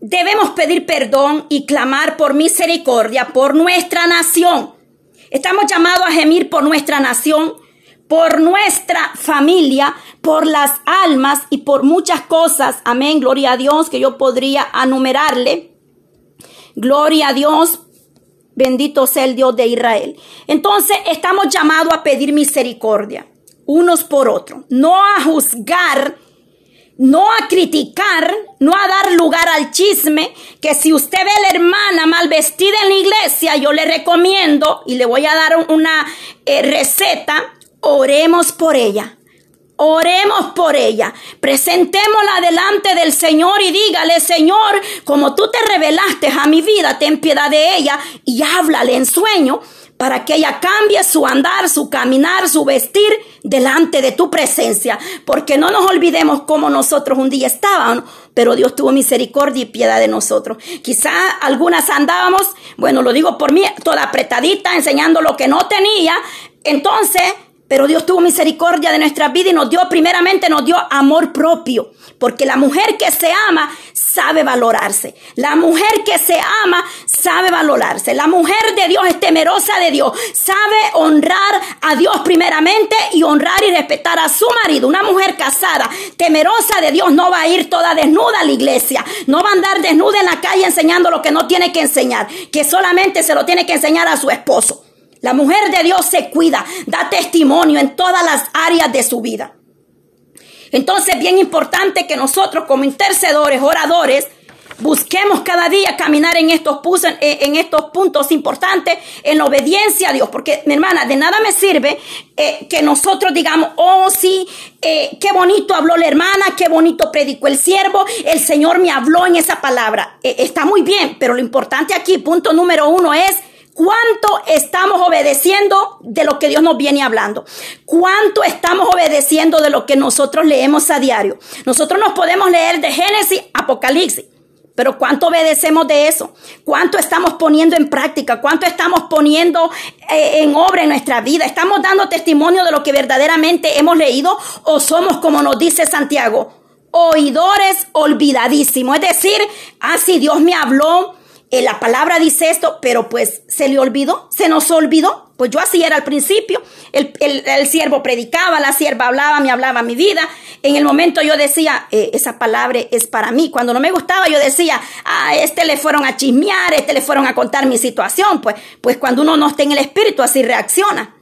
debemos pedir perdón y clamar por misericordia por nuestra nación. Estamos llamados a gemir por nuestra nación, por nuestra familia, por las almas y por muchas cosas. Amén, gloria a Dios, que yo podría enumerarle. Gloria a Dios. Bendito sea el Dios de Israel. Entonces estamos llamados a pedir misericordia unos por otros, no a juzgar, no a criticar, no a dar lugar al chisme, que si usted ve a la hermana mal vestida en la iglesia, yo le recomiendo y le voy a dar una eh, receta, oremos por ella. Oremos por ella. Presentémosla delante del Señor y dígale, Señor, como tú te revelaste a mi vida, ten piedad de ella y háblale en sueño para que ella cambie su andar, su caminar, su vestir delante de tu presencia. Porque no nos olvidemos cómo nosotros un día estábamos, pero Dios tuvo misericordia y piedad de nosotros. Quizá algunas andábamos, bueno, lo digo por mí, toda apretadita, enseñando lo que no tenía. Entonces, Pero Dios tuvo misericordia de nuestra vida y nos dio, primeramente nos dio amor propio. Porque la mujer que se ama sabe valorarse. La mujer que se ama sabe valorarse. La mujer de Dios es temerosa de Dios. Sabe honrar a Dios primeramente y honrar y respetar a su marido. Una mujer casada, temerosa de Dios, no va a ir toda desnuda a la iglesia. No va a andar desnuda en la calle enseñando lo que no tiene que enseñar. Que solamente se lo tiene que enseñar a su esposo. La mujer de Dios se cuida, da testimonio en todas las áreas de su vida. Entonces, bien importante que nosotros como intercedores, oradores, busquemos cada día caminar en estos, puntos importantes, en obediencia a Dios, porque mi hermana, de nada me sirve eh, que nosotros digamos, oh sí, eh, qué bonito habló la hermana, qué bonito predicó el siervo, el Señor me habló en esa palabra. Eh, está muy bien, pero lo importante aquí, punto número uno es ¿Cuánto estamos obedeciendo de lo que Dios nos viene hablando? ¿Cuánto estamos obedeciendo de lo que nosotros leemos a diario? Nosotros nos podemos leer de Génesis, Apocalipsis. Pero ¿cuánto obedecemos de eso? ¿Cuánto estamos poniendo en práctica? ¿Cuánto estamos poniendo eh, en obra en nuestra vida? ¿Estamos dando testimonio de lo que verdaderamente hemos leído? ¿O somos, como nos dice Santiago, oidores olvidadísimos? Es decir, ah, si Dios me habló, eh, la palabra dice esto, pero pues se le olvidó, se nos olvidó. Pues yo así era al principio. El, siervo predicaba, la sierva hablaba, me hablaba mi vida. En el momento yo decía, eh, esa palabra es para mí. Cuando no me gustaba, yo decía, a este le fueron a chismear, este le fueron a contar mi situación. Pues, pues cuando uno no está en el espíritu, así reacciona.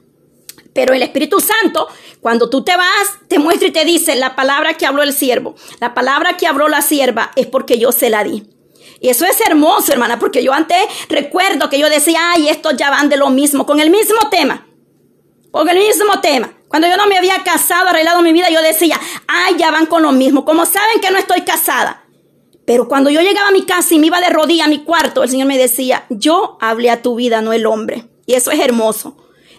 Pero el Espíritu Santo, cuando tú te vas, te muestra y te dice la palabra que habló el siervo, la palabra que habló la sierva es porque yo se la di. Y eso es hermoso, hermana, porque yo antes recuerdo que yo decía, ay, estos ya van de lo mismo, con el mismo tema. Con el mismo tema. Cuando yo no me había casado, arreglado mi vida, yo decía, ay, ya van con lo mismo. Como saben que no estoy casada. Pero cuando yo llegaba a mi casa y me iba de rodilla a mi cuarto, el Señor me decía, yo hablé a tu vida, no el hombre. Y eso es hermoso.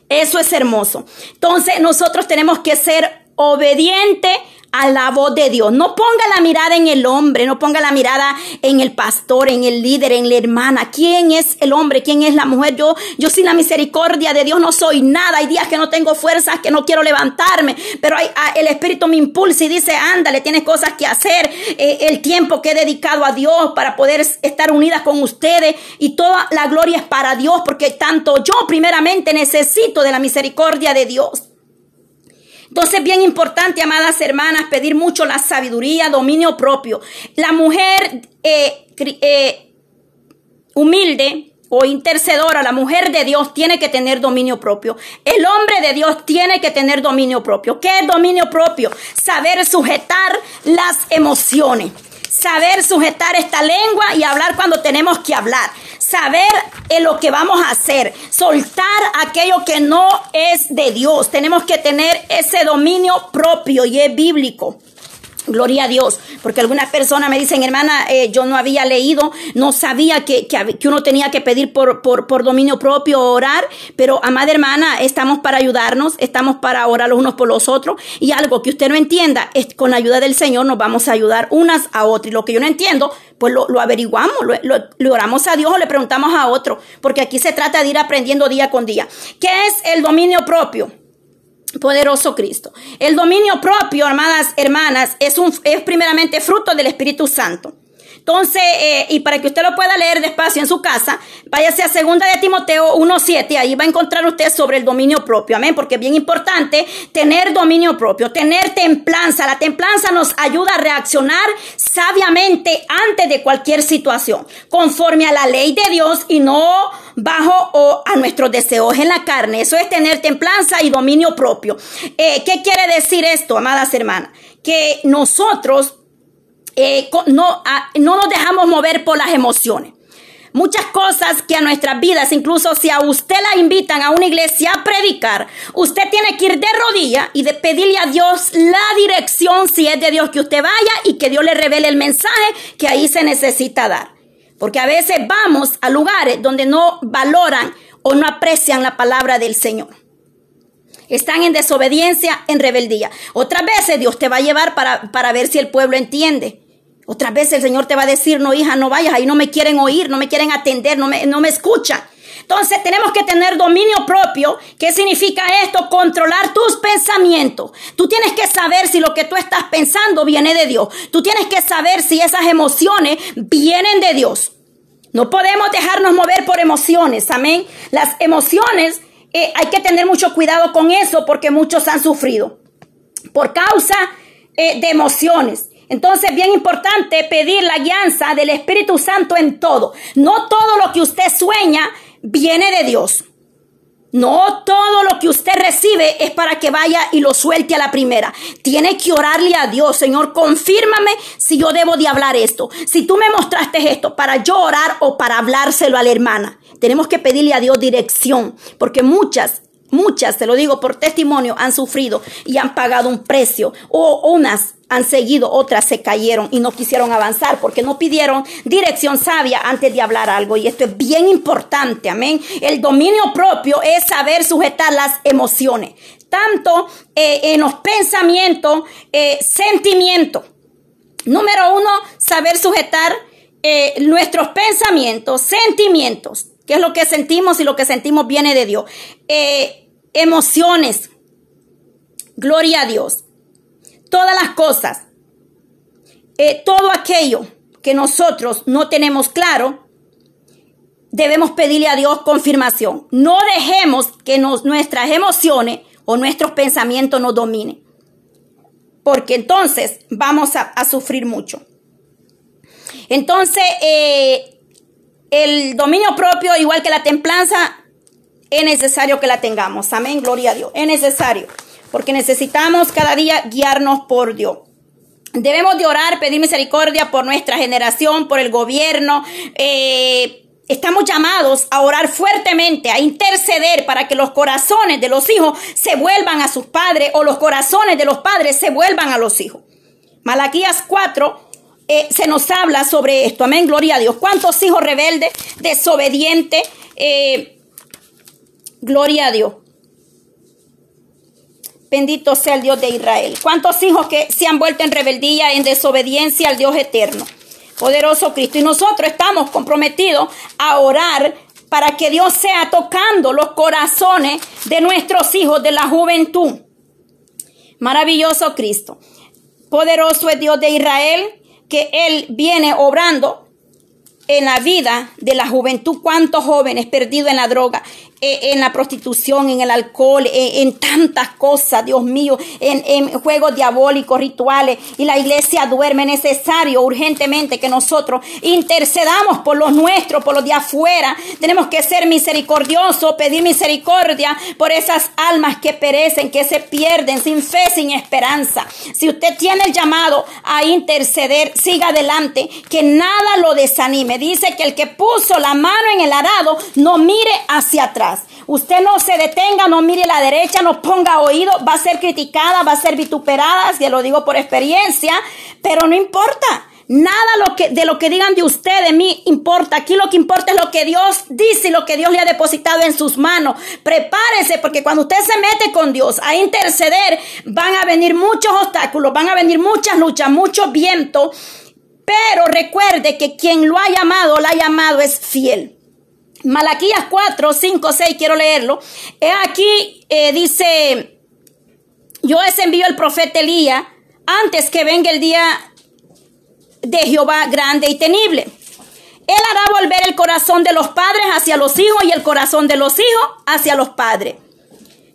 Eso es hermoso. Entonces nosotros tenemos que ser obedientes a la voz de Dios. No ponga la mirada en el hombre, no ponga la mirada en el pastor, en el líder, en la hermana. ¿Quién es el hombre? ¿Quién es la mujer? Yo, yo sin la misericordia de Dios no soy nada. Hay días que no tengo fuerzas, que no quiero levantarme, pero hay, ah, el Espíritu me impulsa y dice, ándale, tienes cosas que hacer. Eh, el tiempo que he dedicado a Dios para poder estar unidas con ustedes y toda la gloria es para Dios, porque tanto yo primeramente necesito de la misericordia de Dios. Entonces, bien importante, amadas hermanas, pedir mucho la sabiduría, dominio propio. La mujer eh, eh, humilde o intercedora, la mujer de Dios tiene que tener dominio propio. El hombre de Dios tiene que tener dominio propio. ¿Qué es dominio propio? Saber sujetar las emociones saber sujetar esta lengua y hablar cuando tenemos que hablar, saber en lo que vamos a hacer, soltar aquello que no es de Dios. Tenemos que tener ese dominio propio y es bíblico. Gloria a Dios, porque algunas personas me dicen, hermana, eh, yo no había leído, no sabía que, que, uno tenía que pedir por, por, por, dominio propio, orar, pero amada hermana, estamos para ayudarnos, estamos para orar los unos por los otros, y algo que usted no entienda, es con la ayuda del Señor nos vamos a ayudar unas a otras, y lo que yo no entiendo, pues lo, lo averiguamos, lo, lo, oramos a Dios o le preguntamos a otro, porque aquí se trata de ir aprendiendo día con día. ¿Qué es el dominio propio? Poderoso Cristo. El dominio propio, hermanas, hermanas, es, un, es primeramente fruto del Espíritu Santo. Entonces, eh, y para que usted lo pueda leer despacio en su casa, váyase a segunda de Timoteo 1.7, ahí va a encontrar usted sobre el dominio propio, amén, porque es bien importante tener dominio propio, tener templanza. La templanza nos ayuda a reaccionar sabiamente antes de cualquier situación, conforme a la ley de Dios y no bajo o a nuestros deseos en la carne. Eso es tener templanza y dominio propio. Eh, ¿Qué quiere decir esto, amadas hermanas? Que nosotros eh, no, no nos dejamos mover por las emociones. Muchas cosas que a nuestras vidas, incluso si a usted la invitan a una iglesia a predicar, usted tiene que ir de rodilla y de pedirle a Dios la dirección, si es de Dios que usted vaya y que Dios le revele el mensaje que ahí se necesita dar. Porque a veces vamos a lugares donde no valoran o no aprecian la palabra del Señor. Están en desobediencia, en rebeldía. Otras veces Dios te va a llevar para, para ver si el pueblo entiende. Otras veces el Señor te va a decir, no hija, no vayas, ahí no me quieren oír, no me quieren atender, no me, no me escuchan. Entonces tenemos que tener dominio propio. ¿Qué significa esto? Controlar tus pensamientos. Tú tienes que saber si lo que tú estás pensando viene de Dios. Tú tienes que saber si esas emociones vienen de Dios. No podemos dejarnos mover por emociones. Amén. Las emociones, eh, hay que tener mucho cuidado con eso porque muchos han sufrido por causa eh, de emociones. Entonces, bien importante pedir la guianza del Espíritu Santo en todo. No todo lo que usted sueña viene de Dios. No todo lo que usted recibe es para que vaya y lo suelte a la primera. Tiene que orarle a Dios, Señor, confírmame si yo debo de hablar esto. Si tú me mostraste esto para yo orar o para hablárselo a la hermana. Tenemos que pedirle a Dios dirección, porque muchas Muchas, te lo digo por testimonio, han sufrido y han pagado un precio. O unas han seguido, otras se cayeron y no quisieron avanzar porque no pidieron dirección sabia antes de hablar algo. Y esto es bien importante, amén. El dominio propio es saber sujetar las emociones, tanto eh, en los pensamientos, eh, sentimientos. Número uno, saber sujetar eh, nuestros pensamientos, sentimientos, que es lo que sentimos y lo que sentimos viene de Dios. emociones, gloria a Dios todas las cosas, eh, todo aquello que nosotros no tenemos claro, debemos pedirle a Dios confirmación. No dejemos que nuestras emociones o nuestros pensamientos nos dominen, porque entonces vamos a, sufrir mucho. Entonces, eh, el dominio propio, igual que la templanza, es necesario que la tengamos. Amén, gloria a Dios. Es necesario porque necesitamos cada día guiarnos por Dios. Debemos de orar, pedir misericordia por nuestra generación, por el gobierno. Eh, estamos llamados a orar fuertemente, a interceder para que los corazones de los hijos se vuelvan a sus padres o los corazones de los padres se vuelvan a los hijos. Malaquías 4 eh, se nos habla sobre esto. Amén, gloria a Dios. ¿Cuántos hijos rebeldes, desobedientes? Eh, gloria a Dios. Bendito sea el Dios de Israel. ¿Cuántos hijos que se han vuelto en rebeldía, en desobediencia al Dios eterno? Poderoso Cristo. Y nosotros estamos comprometidos a orar para que Dios sea tocando los corazones de nuestros hijos de la juventud. Maravilloso Cristo. Poderoso es Dios de Israel, que Él viene obrando en la vida de la juventud. ¿Cuántos jóvenes perdidos en la droga? Eh, en la prostitución, en el alcohol, eh, en, tantas cosas, Dios mío, en, juegos diabólicos, rituales, y la iglesia duerme. necesario urgentemente que nosotros intercedamos por los nuestros, por los de afuera. Tenemos que ser misericordiosos, pedir misericordia por esas almas que perecen, que se pierden sin fe, sin esperanza. Si usted tiene el llamado a interceder, siga adelante, que nada lo desanime. Dice que el que puso la mano en el arado no mire hacia atrás. Usted no se detenga, no mire la derecha, no ponga oído, va a ser criticada, va a ser vituperada, ya lo digo por experiencia, pero no importa. Nada lo que, de lo que digan de usted, de mí, importa. Aquí lo que importa es lo que Dios dice y lo que Dios le ha depositado en sus manos. Prepárese porque cuando usted se mete con Dios a interceder, van a venir muchos obstáculos, van a venir muchas luchas, mucho viento. Pero recuerde que quien lo ha llamado, la ha llamado es fiel. Malaquías 4, 5, 6, quiero leerlo. aquí, eh, dice, yo les envío el profeta Elías antes que venga el día de Jehová grande y temible. Él hará volver el corazón de los padres hacia los hijos y el corazón de los hijos hacia los padres.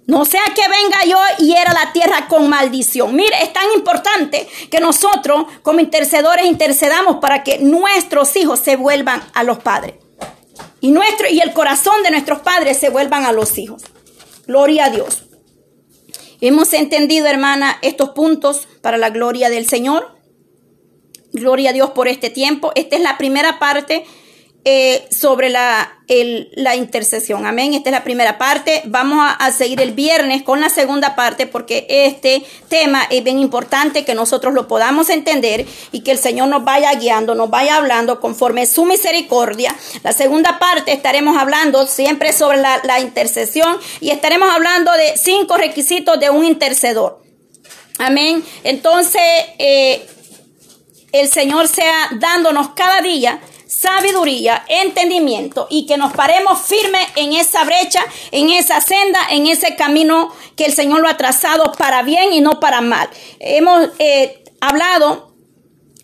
No sea que venga yo y era la tierra con maldición. Mire, es tan importante que nosotros como intercedores intercedamos para que nuestros hijos se vuelvan a los padres y, nuestro, y el corazón de nuestros padres se vuelvan a los hijos. Gloria a Dios. Hemos entendido, hermana, estos puntos para la gloria del Señor. Gloria a Dios por este tiempo. Esta es la primera parte eh, sobre la, la, intercesión. Amén. Esta es la primera parte. Vamos a, seguir el viernes con la segunda parte porque este tema es bien importante que nosotros lo podamos entender y que el Señor nos vaya guiando, nos vaya hablando conforme su misericordia. La segunda parte estaremos hablando siempre sobre la, la intercesión y estaremos hablando de cinco requisitos de un intercedor. Amén. Entonces, eh, el Señor sea dándonos cada día sabiduría, entendimiento y que nos paremos firmes en esa brecha, en esa senda, en ese camino que el Señor lo ha trazado para bien y no para mal. Hemos eh, hablado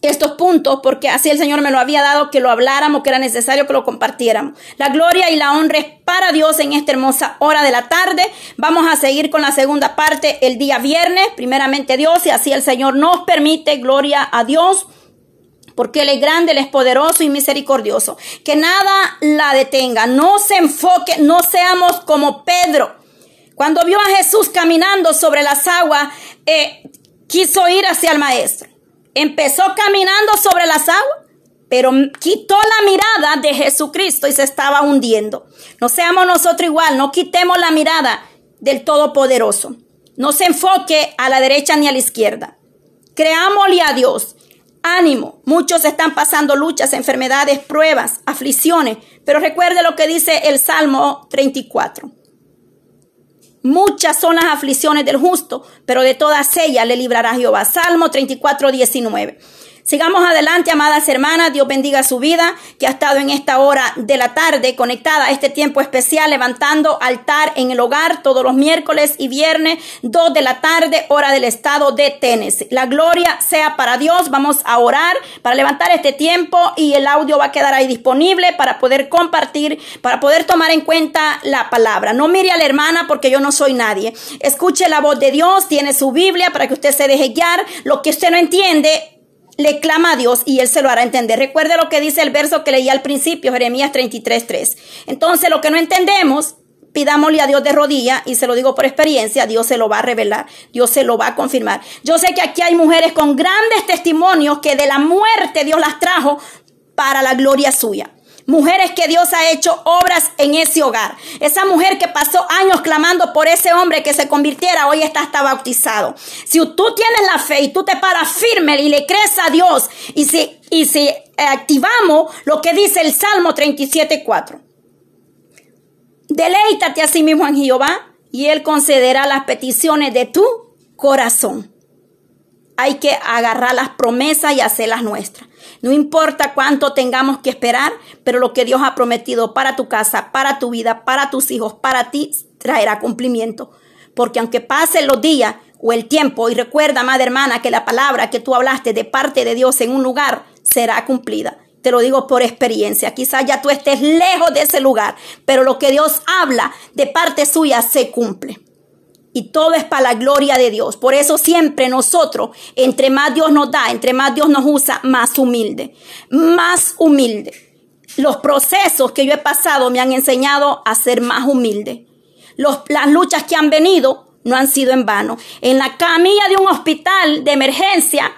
estos puntos porque así el Señor me lo había dado que lo habláramos, que era necesario que lo compartiéramos. La gloria y la honra es para Dios en esta hermosa hora de la tarde. Vamos a seguir con la segunda parte el día viernes, primeramente Dios, y así el Señor nos permite, gloria a Dios porque Él es grande, Él es poderoso y misericordioso. Que nada la detenga, no se enfoque, no seamos como Pedro. Cuando vio a Jesús caminando sobre las aguas, eh, quiso ir hacia el Maestro. Empezó caminando sobre las aguas, pero quitó la mirada de Jesucristo y se estaba hundiendo. No seamos nosotros igual, no quitemos la mirada del Todopoderoso. No se enfoque a la derecha ni a la izquierda. Creámosle a Dios Ánimo, muchos están pasando luchas, enfermedades, pruebas, aflicciones, pero recuerde lo que dice el Salmo 34. Muchas son las aflicciones del justo, pero de todas ellas le librará Jehová. Salmo 34, 19. Sigamos adelante, amadas hermanas. Dios bendiga su vida, que ha estado en esta hora de la tarde conectada a este tiempo especial, levantando altar en el hogar todos los miércoles y viernes, 2 de la tarde, hora del estado de Tennessee. La gloria sea para Dios. Vamos a orar para levantar este tiempo y el audio va a quedar ahí disponible para poder compartir, para poder tomar en cuenta la palabra. No mire a la hermana porque yo no soy nadie. Escuche la voz de Dios, tiene su Biblia para que usted se deje guiar. Lo que usted no entiende, le clama a Dios y Él se lo hará entender. Recuerde lo que dice el verso que leí al principio, Jeremías 33, 3. Entonces, lo que no entendemos, pidámosle a Dios de rodilla y se lo digo por experiencia, Dios se lo va a revelar, Dios se lo va a confirmar. Yo sé que aquí hay mujeres con grandes testimonios que de la muerte Dios las trajo para la gloria suya. Mujeres que Dios ha hecho obras en ese hogar. Esa mujer que pasó años clamando por ese hombre que se convirtiera, hoy está hasta bautizado. Si tú tienes la fe y tú te paras firme y le crees a Dios y si, y si activamos lo que dice el Salmo 37.4. Deleítate a sí mismo en Jehová y Él concederá las peticiones de tu corazón. Hay que agarrar las promesas y hacerlas nuestras. No importa cuánto tengamos que esperar, pero lo que Dios ha prometido para tu casa, para tu vida, para tus hijos, para ti, traerá cumplimiento. Porque aunque pasen los días o el tiempo, y recuerda, madre hermana, que la palabra que tú hablaste de parte de Dios en un lugar será cumplida. Te lo digo por experiencia. Quizás ya tú estés lejos de ese lugar, pero lo que Dios habla de parte suya se cumple. Y todo es para la gloria de Dios. Por eso siempre nosotros, entre más Dios nos da, entre más Dios nos usa, más humilde. Más humilde. Los procesos que yo he pasado me han enseñado a ser más humilde. las luchas que han venido no han sido en vano. En la camilla de un hospital de emergencia,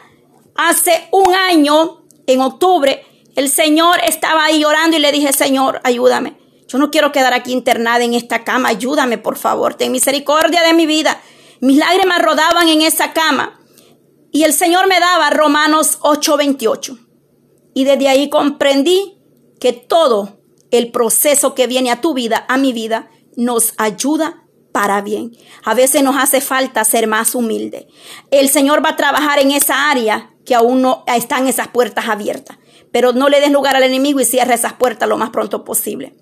hace un año, en octubre, el Señor estaba ahí orando y le dije, Señor, ayúdame. Yo no quiero quedar aquí internada en esta cama. Ayúdame, por favor. Ten misericordia de mi vida. Mis lágrimas rodaban en esa cama. Y el Señor me daba Romanos 8:28. Y desde ahí comprendí que todo el proceso que viene a tu vida, a mi vida, nos ayuda para bien. A veces nos hace falta ser más humilde. El Señor va a trabajar en esa área que aún no están esas puertas abiertas. Pero no le des lugar al enemigo y cierra esas puertas lo más pronto posible.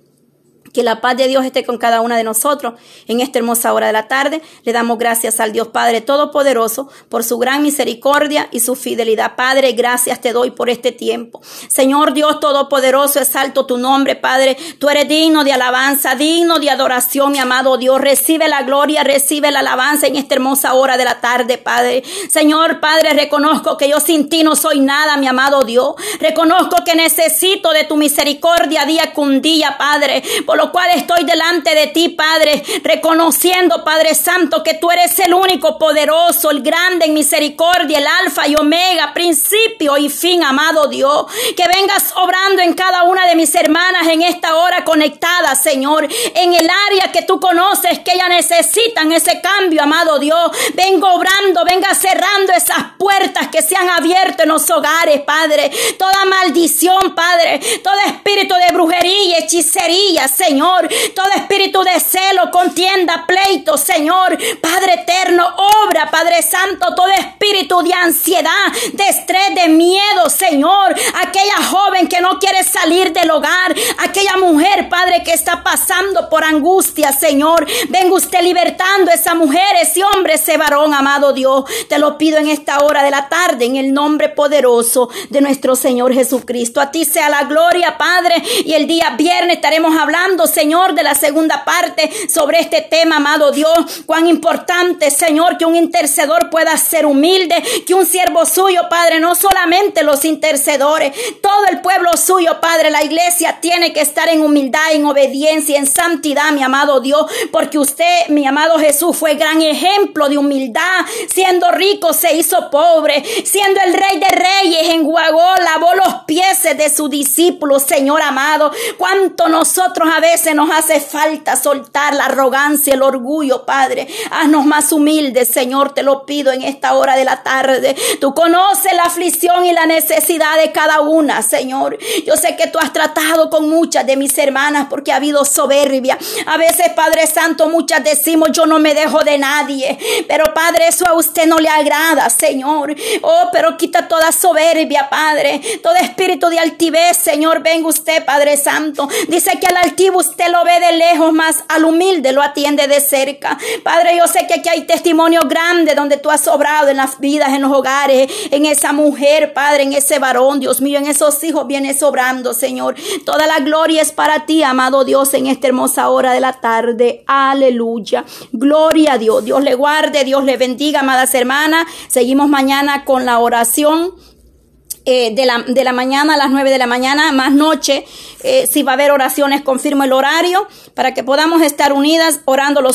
Que la paz de Dios esté con cada una de nosotros en esta hermosa hora de la tarde. Le damos gracias al Dios Padre Todopoderoso por su gran misericordia y su fidelidad. Padre, gracias te doy por este tiempo. Señor Dios Todopoderoso, exalto tu nombre, Padre. Tú eres digno de alabanza, digno de adoración, mi amado Dios. Recibe la gloria, recibe la alabanza en esta hermosa hora de la tarde, Padre. Señor Padre, reconozco que yo sin ti no soy nada, mi amado Dios. Reconozco que necesito de tu misericordia día con día, Padre. Lo cual estoy delante de ti, Padre, reconociendo, Padre Santo, que tú eres el único poderoso, el grande en misericordia, el alfa y omega, principio y fin, amado Dios. Que vengas obrando en cada una de mis hermanas en esta hora conectada, Señor, en el área que tú conoces, que ellas necesitan ese cambio, amado Dios. Vengo obrando, venga cerrando esas puertas que se han abierto en los hogares, Padre. Toda maldición, Padre, todo espíritu de brujería, hechicería, Señor Señor. Todo espíritu de celo, contienda, pleito, Señor. Padre eterno, obra, Padre Santo, todo espíritu de ansiedad, de estrés, de miedo, Señor. Aquella joven que no quiere salir del hogar, aquella mujer, Padre, que está pasando por angustia, Señor. Venga usted libertando a esa mujer, ese hombre, ese varón, amado Dios. Te lo pido en esta hora de la tarde, en el nombre poderoso de nuestro Señor Jesucristo. A ti sea la gloria, Padre. Y el día viernes estaremos hablando, Señor, de la segunda parte sobre este tema, amado Dios. Cuán importante, Señor, que un intercedor pueda ser humilde, que un siervo suyo, Padre, no solamente los intercedores, todo el pueblo suyo, Padre, la iglesia tiene que estar en humildad, en obediencia, en santidad, mi amado Dios, porque usted, mi amado Jesús, fue gran ejemplo de humildad. Siendo rico se hizo pobre, siendo el rey de reyes, enjuagó, lavó los pies de sus discípulos, Señor amado. Cuánto nosotros a nos hace falta soltar la arrogancia, el orgullo, Padre. Haznos más humildes, Señor, te lo pido en esta hora de la tarde. Tú conoces la aflicción y la necesidad de cada una, Señor. Yo sé que tú has tratado con muchas de mis hermanas porque ha habido soberbia. A veces, Padre Santo, muchas decimos, yo no me dejo de nadie. Pero, Padre, eso a usted no le agrada, Señor. Oh, pero quita toda soberbia, Padre. Todo espíritu de altivez, Señor. Venga usted, Padre Santo. Dice que al altivo usted lo ve de lejos, más al humilde lo atiende de cerca. Padre, yo sé que aquí hay testimonio grande donde tú has sobrado en las vidas, en los hogares, en esa mujer, Padre, en ese varón, Dios mío, en esos hijos viene sobrando, Señor. Toda la gloria es para ti, amado Dios, en esta hermosa hora de la tarde. Aleluya. Gloria a Dios. Dios le guarde, Dios le bendiga, amadas hermanas. Seguimos mañana con la oración. Eh, de, la, de la mañana a las 9 de la mañana, más noche, eh, si va a haber oraciones, confirmo el horario para que podamos estar unidas orando los